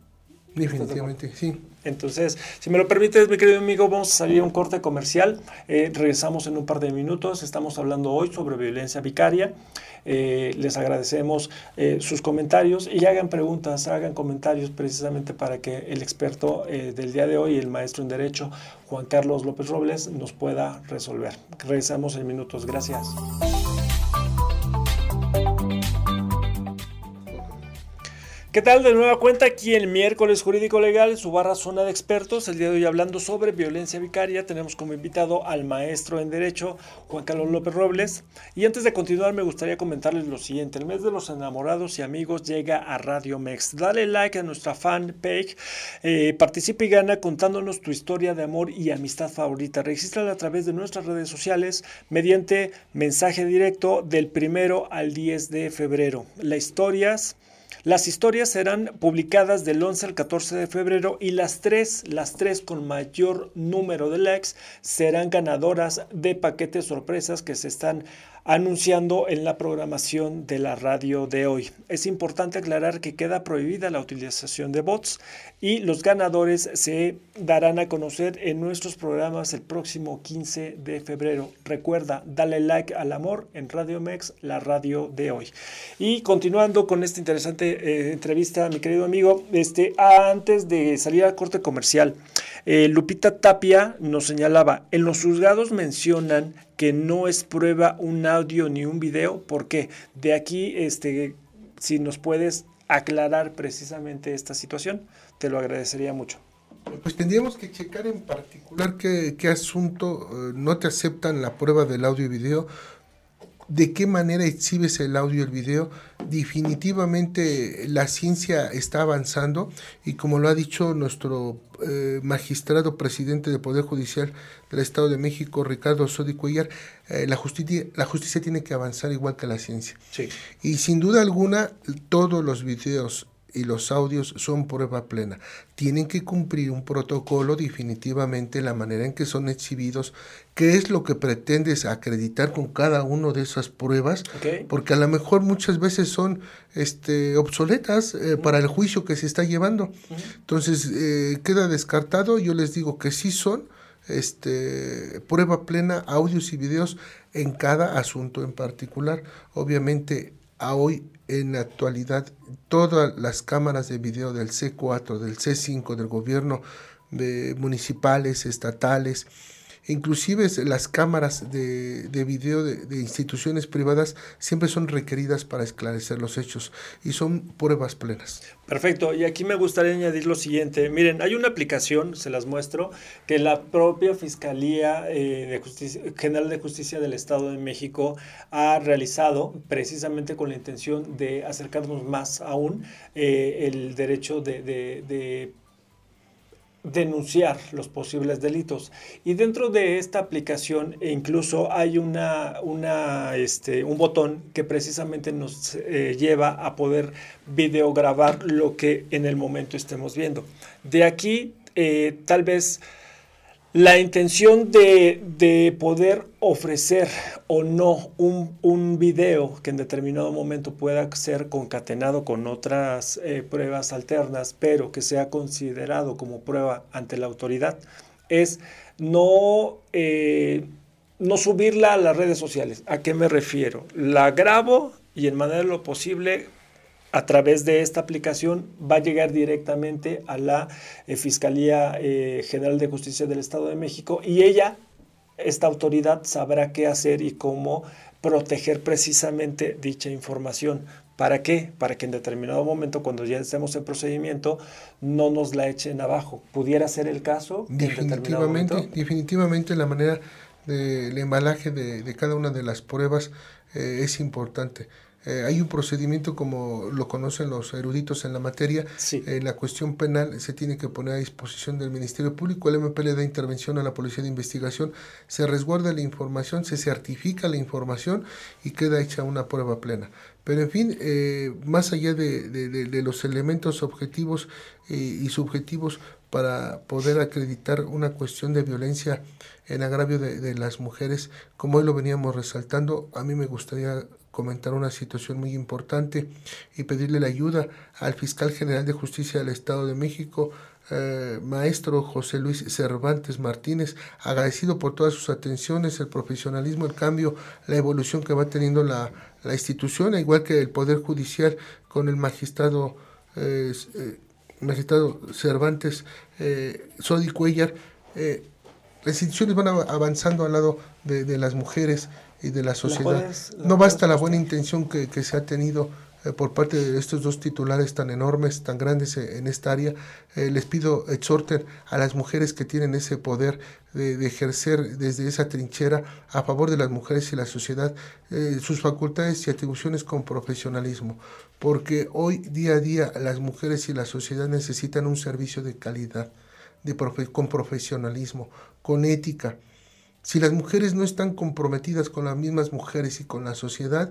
Definitivamente, sí. Entonces, si me lo permites, mi querido amigo, vamos a salir a un corte comercial. Eh, regresamos en un par de minutos. Estamos hablando hoy sobre violencia vicaria. Eh, les agradecemos eh, sus comentarios y hagan preguntas, hagan comentarios precisamente para que el experto del día de hoy, el maestro en Derecho, Juan Carlos López Robles, nos pueda resolver. Regresamos en minutos. Gracias. ¿Qué tal? De nueva cuenta aquí el miércoles jurídico legal, su barra zona de expertos. El día de hoy hablando sobre violencia vicaria. Tenemos como invitado al maestro en Derecho, Juan Carlos López Robles. Y antes de continuar, me gustaría comentarles lo siguiente. El mes de los enamorados y amigos llega a Radio Mex. Dale like a nuestra fanpage, eh, participa y gana contándonos tu historia de amor y amistad favorita. Regístrala a través de nuestras redes sociales mediante mensaje directo del primero al 10 de febrero. Las historias las historias serán publicadas del 11 al 14 de febrero y las tres, las tres con mayor número de likes serán ganadoras de paquetes sorpresas que se están anunciando en la programación de la radio de hoy. Es importante aclarar que queda prohibida la utilización de bots y los ganadores se darán a conocer en nuestros programas el próximo 15 de febrero. Recuerda, dale like al amor en Radio Mex, la radio de hoy. Y continuando con esta interesante eh, entrevista, mi querido amigo, este, antes de salir a corte comercial, eh, Lupita Tapia nos señalaba, en los juzgados mencionan que no es prueba un audio ni un video. ¿Por qué? De aquí, este, si nos puedes aclarar precisamente esta situación, te lo agradecería mucho. Pues tendríamos que checar en particular qué, asunto eh, no te aceptan la prueba del audio y video, de qué manera exhibes el audio y el video. Definitivamente la ciencia está avanzando y como lo ha dicho nuestro eh, magistrado presidente del Poder Judicial del Estado de México, Ricardo Sodi Cuellar, eh, la, justicia, la justicia tiene que avanzar igual que la ciencia. Sí. Y sin duda alguna, todos los videos y los audios son prueba plena. Tienen que cumplir un protocolo definitivamente la manera en que son exhibidos, qué es lo que pretendes acreditar con cada una de esas pruebas, porque a lo mejor muchas veces son este, obsoletas eh, para el juicio que se está llevando. Entonces, eh, queda descartado, yo les digo que sí son este, prueba plena, audios y videos en cada asunto en particular. Obviamente, a hoy en la actualidad todas las cámaras de video del C4, del C5, del gobierno de municipales, estatales, Inclusive las cámaras de, de video de, instituciones privadas siempre son requeridas para esclarecer los hechos y son pruebas plenas. Perfecto, y aquí me gustaría añadir lo siguiente. Miren, hay una aplicación, se las muestro, que la propia Fiscalía eh, de Justicia, General de Justicia del Estado de México ha realizado precisamente con la intención de acercarnos más aún eh, el derecho de, de denunciar los posibles delitos. Y dentro de esta aplicación e incluso hay una, una, este, un botón que precisamente nos eh, lleva a poder videograbar lo que en el momento estemos viendo. De aquí, eh, tal vez la intención de, poder ofrecer o no un, video que en determinado momento pueda ser concatenado con otras eh, pruebas alternas, pero que sea considerado como prueba ante la autoridad, es no, eh, no subirla a las redes sociales. ¿A qué me refiero? La grabo y en manera de lo posible a través de esta aplicación va a llegar directamente a la eh, Fiscalía eh, General de Justicia del Estado de México y ella, esta autoridad, sabrá qué hacer y cómo proteger precisamente dicha información. ¿Para qué? Para que en determinado momento, cuando ya estemos en procedimiento, no nos la echen abajo. ¿Pudiera ser el caso? Definitivamente, definitivamente la manera del embalaje de, cada una de las pruebas eh, es importante. Eh, hay un procedimiento como lo conocen los eruditos en la materia. En la cuestión penal se tiene que poner a disposición del Ministerio Público. El MP le da intervención a la Policía de Investigación. Se resguarda la información, se certifica la información y queda hecha una prueba plena. Pero en fin, eh, más allá de, los elementos objetivos eh, y subjetivos para poder acreditar una cuestión de violencia en agravio de, las mujeres, como hoy lo veníamos resaltando, a mí me gustaría comentar una situación muy importante y pedirle la ayuda al fiscal general de justicia del Estado de México, eh, maestro José Luis Cervantes Martínez, agradecido por todas sus atenciones, el profesionalismo, el cambio, la evolución que va teniendo la, la institución, igual que el Poder Judicial con el magistrado, eh, eh, magistrado Cervantes eh, Sodi Cuellar. las instituciones van avanzando al lado de, de las mujeres y de la sociedad. no basta la buena intención que, se ha tenido eh, por parte de estos dos titulares tan enormes, tan grandes eh, en esta área. Eh, les pido, exhorten a las mujeres que tienen ese poder de, ejercer desde esa trinchera a favor de las mujeres y la sociedad sus facultades y atribuciones con profesionalismo, porque hoy día a día las mujeres y la sociedad necesitan un servicio de calidad, de con profesionalismo, con ética si las mujeres no están comprometidas con las mismas mujeres y con la sociedad,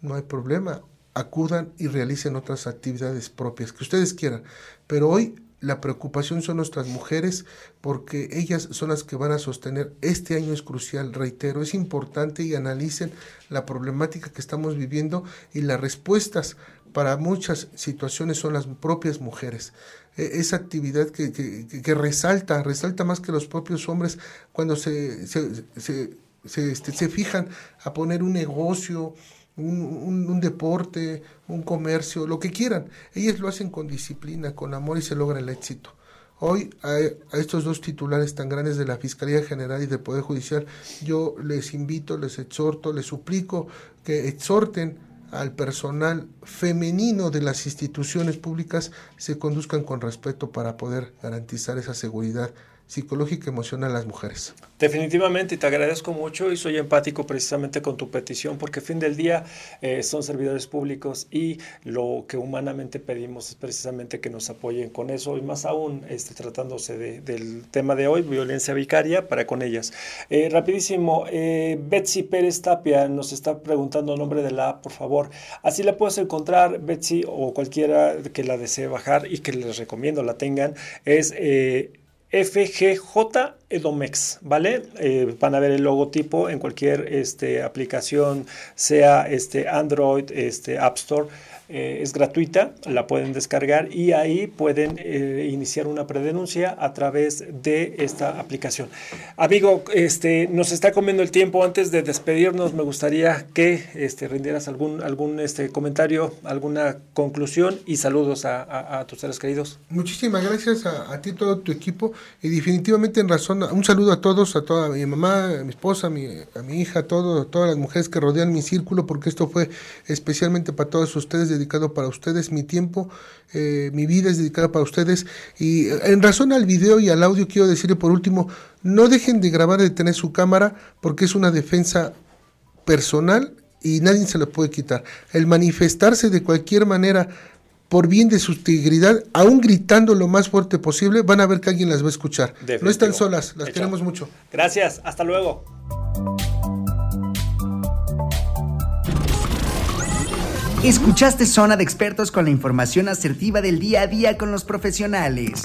no hay problema. Acudan y realicen otras actividades propias que ustedes quieran. Pero hoy la preocupación son nuestras mujeres porque ellas son las que van a sostener. Este año es crucial, reitero, es importante y analicen la problemática que estamos viviendo y las respuestas para muchas situaciones son las propias mujeres. E, esa actividad que, que, resalta, resalta más que los propios hombres cuando se, se, se, se, este, se fijan a poner un negocio, un, deporte, un comercio, lo que quieran. Ellas lo hacen con disciplina, con amor y se logra el éxito. Hoy a, a, estos dos titulares tan grandes de la Fiscalía General y del Poder Judicial, yo les invito, les exhorto, les suplico que exhorten al personal femenino de las instituciones públicas se conduzcan con respeto para poder garantizar esa seguridad psicológica y emocional a las mujeres. Definitivamente, y te agradezco mucho y soy empático precisamente con tu petición, porque fin del día eh, son servidores públicos y lo que humanamente pedimos es precisamente que nos apoyen con eso, y más aún este, tratándose del tema de hoy, violencia vicaria, para con ellas. Eh, rapidísimo, eh, Betsy Pérez Tapia nos está preguntando el nombre de la app, por favor. Así la puedes encontrar, Betsy, o cualquiera que la desee bajar y que les recomiendo la tengan, es... FGJ Edomex, ¿vale? Eh, van a ver el logotipo en cualquier este, aplicación, sea este, Android, este, App Store. Eh, es gratuita, la pueden descargar y ahí pueden eh, iniciar una predenuncia a través de esta aplicación. Amigo, este, nos está comiendo el tiempo. Antes de despedirnos, me gustaría que este, rindieras algún, algún este, comentario, alguna conclusión y saludos a, tus seres queridos. Muchísimas gracias a, ti, todo tu equipo y definitivamente en razón, un saludo a todos, a toda mi mamá, a mi esposa, a mi, a mi hija, a todas las mujeres que rodean mi círculo, porque esto fue especialmente para todos ustedes dedicado para ustedes, mi tiempo, eh, mi vida es dedicada para ustedes. Y eh, en razón al video y al audio, quiero decirle por último, no dejen de grabar, de tener su cámara, porque es una defensa personal y nadie se lo puede quitar. El manifestarse de cualquier manera por bien de su integridad, aún gritando lo más fuerte posible, van a ver que alguien las va a escuchar. No están solas, las queremos mucho. Gracias, hasta luego. Escuchaste Zona de Expertos con la información asertiva del día a día con los profesionales.